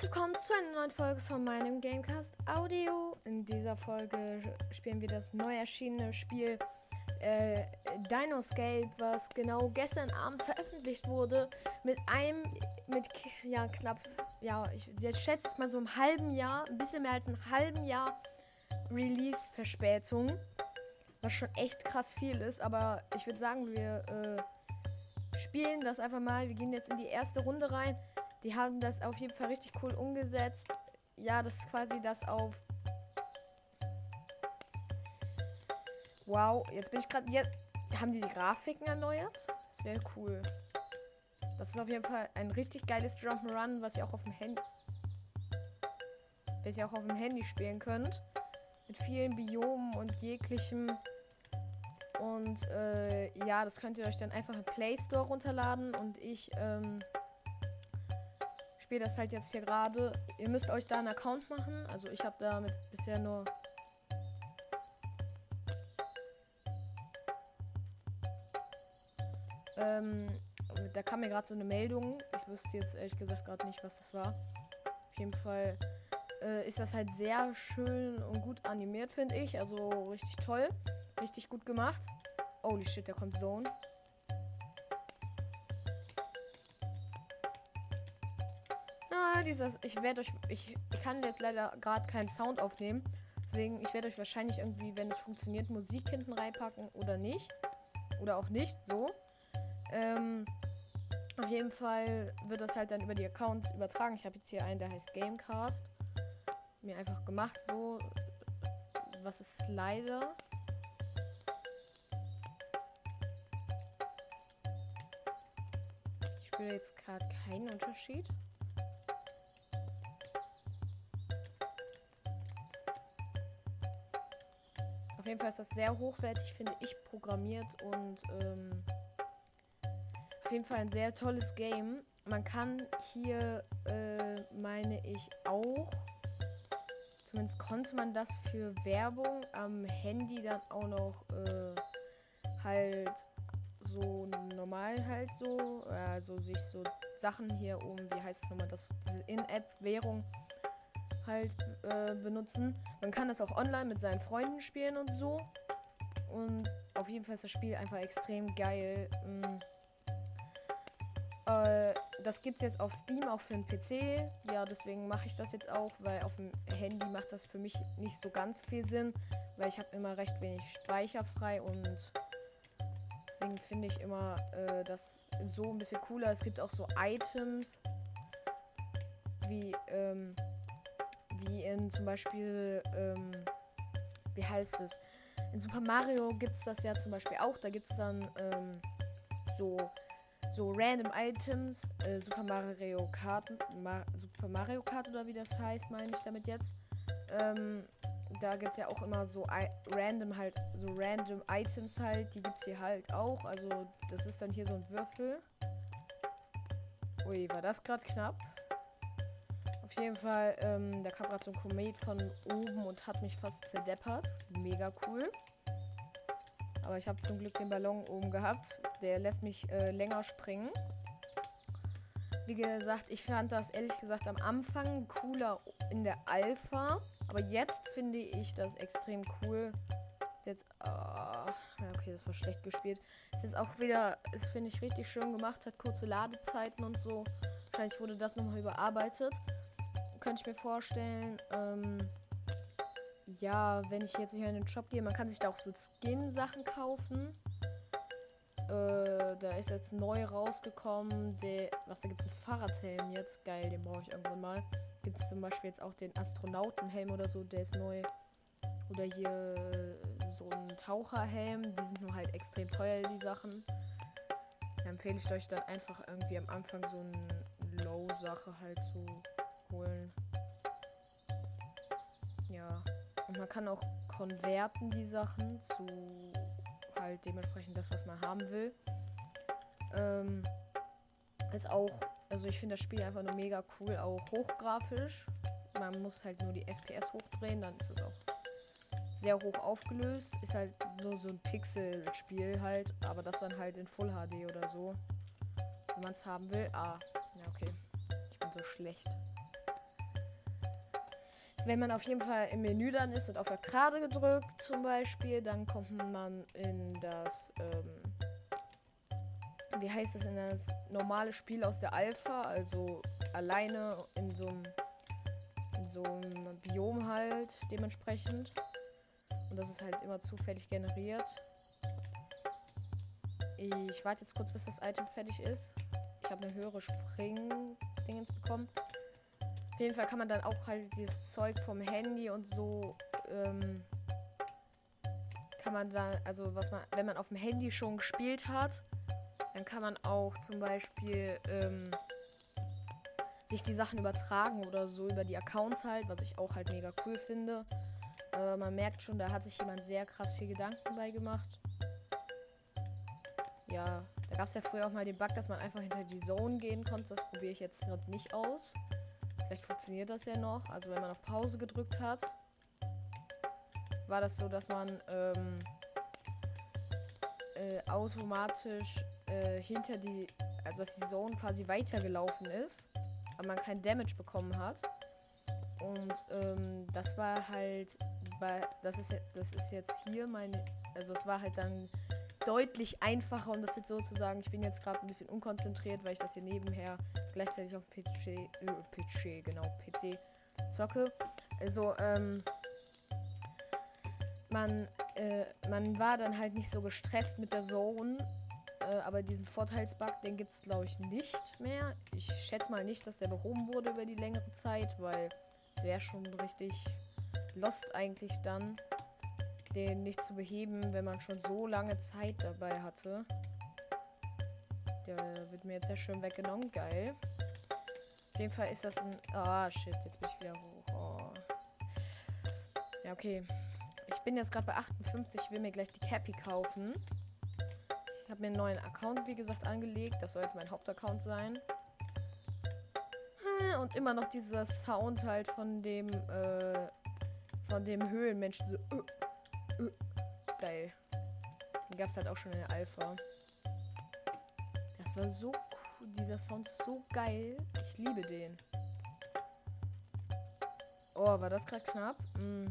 Herzlich willkommen zu einer neuen Folge von meinem Gamecast Audio. In dieser Folge spielen wir das neu erschienene Spiel äh, Dinoscape, was genau gestern Abend veröffentlicht wurde. Mit einem, mit ja knapp, ja, ich jetzt schätze es mal so einem halben Jahr, ein bisschen mehr als einem halben Jahr Release-Verspätung. Was schon echt krass viel ist, aber ich würde sagen, wir äh, spielen das einfach mal. Wir gehen jetzt in die erste Runde rein. Die haben das auf jeden Fall richtig cool umgesetzt. Ja, das ist quasi das auf. Wow, jetzt bin ich gerade. Jetzt haben die die Grafiken erneuert? Das wäre cool. Das ist auf jeden Fall ein richtig geiles Jump'n'Run, was ihr auch auf dem Handy. Was ihr auch auf dem Handy spielen könnt. Mit vielen Biomen und jeglichem. Und äh, ja, das könnt ihr euch dann einfach im Play Store runterladen. Und ich ähm, spiele das halt jetzt hier gerade. Ihr müsst euch da einen Account machen. Also ich habe damit bisher nur... Ähm, da kam mir gerade so eine Meldung. Ich wüsste jetzt ehrlich gesagt gerade nicht, was das war. Auf jeden Fall äh, ist das halt sehr schön und gut animiert, finde ich. Also richtig toll. Richtig gut gemacht. Holy shit, da kommt Zone. Ah, dieses. Ich werde euch. Ich, kann jetzt leider gerade keinen Sound aufnehmen. Deswegen, ich werde euch wahrscheinlich irgendwie, wenn es funktioniert, Musik hinten reinpacken oder nicht. Oder auch nicht, so. Ähm, auf jeden Fall wird das halt dann über die Accounts übertragen. Ich habe jetzt hier einen, der heißt Gamecast. Mir einfach gemacht, so. Was ist Slider? Ich spüre jetzt gerade keinen Unterschied. Auf jeden Fall ist das sehr hochwertig, finde ich, programmiert und ähm, auf jeden Fall ein sehr tolles Game. Man kann hier, äh, meine ich, auch, zumindest konnte man das für Werbung am Handy dann auch noch äh, halt so normal halt so, also sich so Sachen hier oben, wie heißt es nochmal, das diese In-App-Währung halt äh, benutzen. Man kann das auch online mit seinen Freunden spielen und so. Und auf jeden Fall ist das Spiel einfach extrem geil. Mhm. Äh, das gibt es jetzt auf Steam auch für den PC. Ja, deswegen mache ich das jetzt auch, weil auf dem Handy macht das für mich nicht so ganz viel Sinn, weil ich habe immer recht wenig Speicher frei und deswegen finde ich immer äh, das so ein bisschen cooler. Es gibt auch so Items wie ähm, wie in zum Beispiel, ähm, wie heißt es? In Super Mario gibt es das ja zum Beispiel auch. Da gibt es dann ähm, so, so random Items. Äh, Super Mario Kart, Ma Super Mario Kart oder wie das heißt, meine ich damit jetzt. Ähm, da gibt es ja auch immer so I random halt, so random Items halt. Die gibt es hier halt auch. Also das ist dann hier so ein Würfel. Ui, war das gerade knapp? Auf jeden Fall, ähm, da kam gerade so ein Komet von oben und hat mich fast zerdeppert. Mega cool. Aber ich habe zum Glück den Ballon oben gehabt. Der lässt mich äh, länger springen. Wie gesagt, ich fand das ehrlich gesagt am Anfang cooler in der Alpha. Aber jetzt finde ich das extrem cool. Ist jetzt. Oh, okay, das war schlecht gespielt. Ist jetzt auch wieder. Ist, finde ich, richtig schön gemacht. Hat kurze Ladezeiten und so. Wahrscheinlich wurde das nochmal überarbeitet könnte ich mir vorstellen. Ähm, ja, wenn ich jetzt hier in den Shop gehe, man kann sich da auch so Skin-Sachen kaufen. Äh, da ist jetzt neu rausgekommen. Der, was, da gibt es einen Fahrradhelm jetzt. Geil, den brauche ich irgendwann mal. Gibt es zum Beispiel jetzt auch den Astronautenhelm oder so, der ist neu. Oder hier so ein Taucherhelm. Die sind nur halt extrem teuer, die Sachen. Da empfehle ich euch dann einfach irgendwie am Anfang so eine Low-Sache halt zu holen. Ja. Und man kann auch konverten die Sachen zu halt dementsprechend das, was man haben will. Ähm, ist auch, also ich finde das Spiel einfach nur mega cool, auch hochgrafisch. Man muss halt nur die FPS hochdrehen, dann ist es auch sehr hoch aufgelöst. Ist halt nur so ein Pixel-Spiel halt, aber das dann halt in Full HD oder so. Wenn man es haben will. Ah, ja, okay. Ich bin so schlecht. Wenn man auf jeden Fall im Menü dann ist und auf der Gerade gedrückt zum Beispiel, dann kommt man in das, ähm, wie heißt das, in das normale Spiel aus der Alpha, also alleine in so einem, in so einem Biom halt dementsprechend. Und das ist halt immer zufällig generiert. Ich warte jetzt kurz, bis das Item fertig ist. Ich habe eine höhere Spring-Dingens bekommen. Auf jeden Fall kann man dann auch halt dieses Zeug vom Handy und so ähm, kann man dann, also was man, wenn man auf dem Handy schon gespielt hat, dann kann man auch zum Beispiel ähm, sich die Sachen übertragen oder so über die Accounts halt, was ich auch halt mega cool finde. Äh, man merkt schon, da hat sich jemand sehr krass viel Gedanken bei gemacht. Ja, da gab es ja früher auch mal den Bug, dass man einfach hinter die Zone gehen konnte. Das probiere ich jetzt gerade nicht aus. Vielleicht funktioniert das ja noch. Also wenn man auf Pause gedrückt hat, war das so, dass man ähm, äh, automatisch äh, hinter die, also dass die Zone quasi weitergelaufen ist, aber man kein Damage bekommen hat. Und ähm, das war halt, weil das ist das ist jetzt hier meine, also es war halt dann deutlich einfacher und das jetzt sozusagen, ich bin jetzt gerade ein bisschen unkonzentriert, weil ich das hier nebenher gleichzeitig auf PC, äh, PC, genau, PC zocke. Also, ähm, man, äh, man war dann halt nicht so gestresst mit der Zone, äh, aber diesen Vorteilsbug, den gibt es glaube ich nicht mehr. Ich schätze mal nicht, dass der behoben wurde über die längere Zeit, weil es wäre schon richtig lost eigentlich dann den nicht zu beheben, wenn man schon so lange Zeit dabei hatte. Der wird mir jetzt sehr schön weggenommen. Geil. Auf jeden Fall ist das ein... Ah, oh, shit. Jetzt bin ich wieder hoch. Oh. Ja, okay. Ich bin jetzt gerade bei 58. Ich will mir gleich die Cappy kaufen. Ich habe mir einen neuen Account, wie gesagt, angelegt. Das soll jetzt mein Hauptaccount sein. Und immer noch dieser Sound halt von dem, äh, von dem Höhlenmenschen. So, uh, Geil. Den gab es halt auch schon in der Alpha. Das war so cool. Dieser Sound ist so geil. Ich liebe den. Oh, war das gerade knapp? Mm.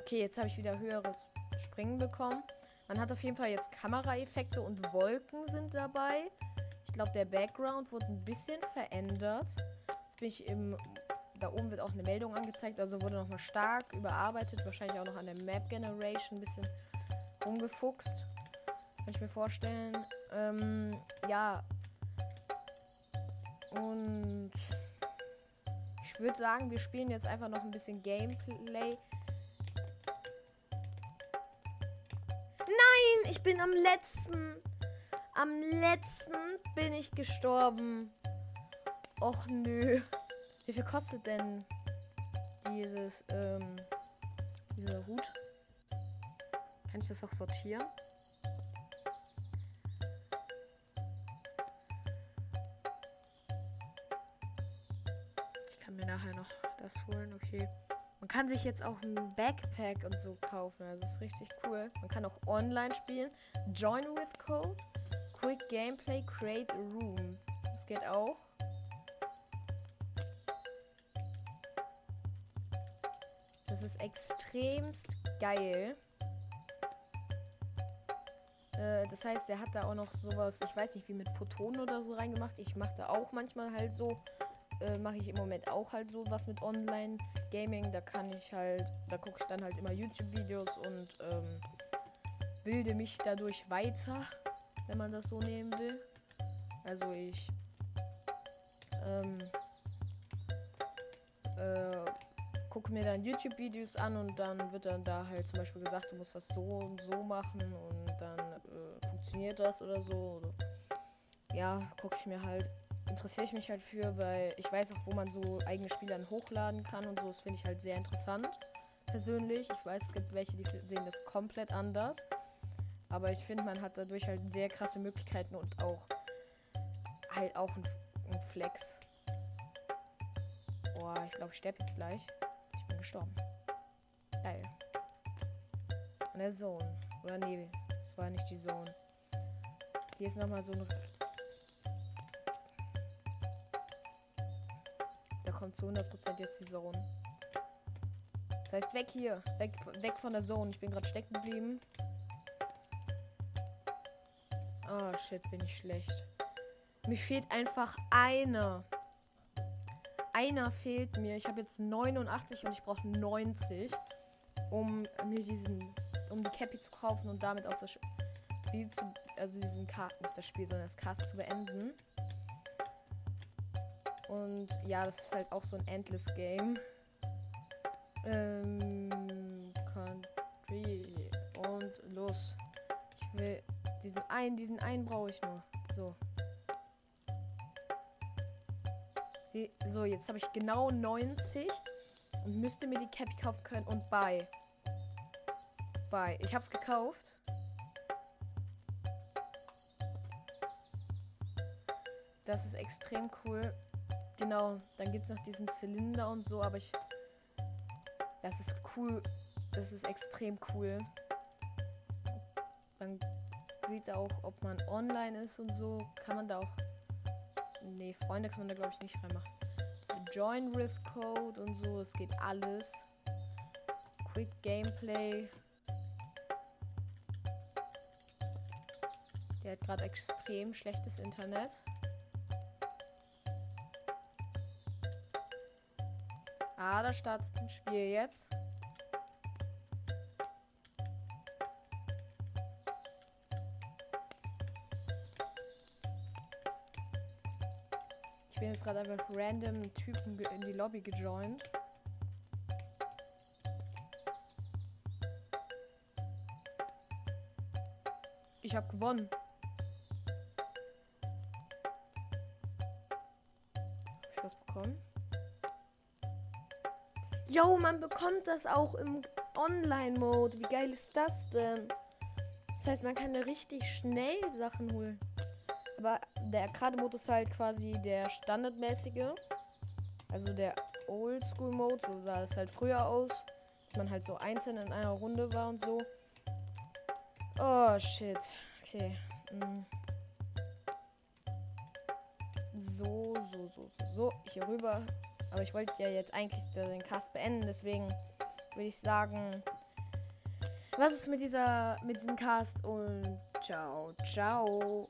Okay, jetzt habe ich wieder höheres Springen bekommen. Man hat auf jeden Fall jetzt Kameraeffekte und Wolken sind dabei. Ich glaube, der Background wurde ein bisschen verändert. Jetzt bin ich im da oben wird auch eine Meldung angezeigt, also wurde nochmal stark überarbeitet, wahrscheinlich auch noch an der Map Generation ein bisschen rumgefuchst. Kann ich mir vorstellen. Ähm, ja. Und ich würde sagen, wir spielen jetzt einfach noch ein bisschen Gameplay. Nein, ich bin am letzten. Am letzten bin ich gestorben. Och nö. Wie viel kostet denn dieses, ähm, dieser Hut? Kann ich das auch sortieren? Ich kann mir nachher noch das holen, okay. Man kann sich jetzt auch ein Backpack und so kaufen. Also, das ist richtig cool. Man kann auch online spielen. Join with Code. Quick Gameplay, Create a Room. Das geht auch. Ist extremst geil. Äh, das heißt, er hat da auch noch sowas, ich weiß nicht, wie mit Photonen oder so reingemacht. Ich mache da auch manchmal halt so, äh, mache ich im Moment auch halt so was mit Online-Gaming. Da kann ich halt, da gucke ich dann halt immer YouTube-Videos und ähm, bilde mich dadurch weiter, wenn man das so nehmen will. Also ich ähm, äh, gucke mir dann YouTube-Videos an und dann wird dann da halt zum Beispiel gesagt, du musst das so und so machen und dann äh, funktioniert das oder so. Oder ja, gucke ich mir halt, interessiere ich mich halt für, weil ich weiß auch, wo man so eigene Spiele dann hochladen kann und so. Das finde ich halt sehr interessant, persönlich. Ich weiß, es gibt welche, die sehen das komplett anders. Aber ich finde, man hat dadurch halt sehr krasse Möglichkeiten und auch halt auch ein, ein Flex. Boah, ich glaube, ich sterbe jetzt gleich gestorben. Geil. Und der Sohn. Oder nee, das war nicht die Sohn. Hier ist nochmal so ein. Da kommt zu 100% jetzt die Sohn. heißt, weg hier. Weg, weg von der Zone. Ich bin gerade stecken geblieben. Oh, shit, bin ich schlecht. Mir fehlt einfach einer. Einer fehlt mir. Ich habe jetzt 89 und ich brauche 90, um mir diesen, um die Cappy zu kaufen und damit auch das Spiel zu, also diesen Cast, nicht das Spiel, sondern das Cast zu beenden. Und ja, das ist halt auch so ein Endless Game. Ähm, Country und los. Ich will diesen einen, diesen einen brauche ich nur. So. Die, so, jetzt habe ich genau 90 und müsste mir die Cappy kaufen können und bei. Bei. Ich habe es gekauft. Das ist extrem cool. Genau, dann gibt es noch diesen Zylinder und so, aber ich. Das ist cool. Das ist extrem cool. Man sieht auch, ob man online ist und so. Kann man da auch. Nee, Freunde kann man da glaube ich nicht reinmachen. Join with Code und so, es geht alles. Quick Gameplay. Der hat gerade extrem schlechtes Internet. Ah, da startet ein Spiel jetzt. Jetzt gerade einfach random Typen in die Lobby gejoint. Ich habe gewonnen. Hab ich was bekommen? Yo, man bekommt das auch im Online-Mode. Wie geil ist das denn? Das heißt, man kann da richtig schnell Sachen holen. Aber der Arcade-Mode ist halt quasi der standardmäßige. Also der Oldschool-Mode. So sah es halt früher aus. Dass man halt so einzeln in einer Runde war und so. Oh, shit. Okay. Mm. So, so, so, so, so. Hier rüber. Aber ich wollte ja jetzt eigentlich den Cast beenden, deswegen würde ich sagen, was ist mit dieser, mit diesem Cast und ciao, ciao.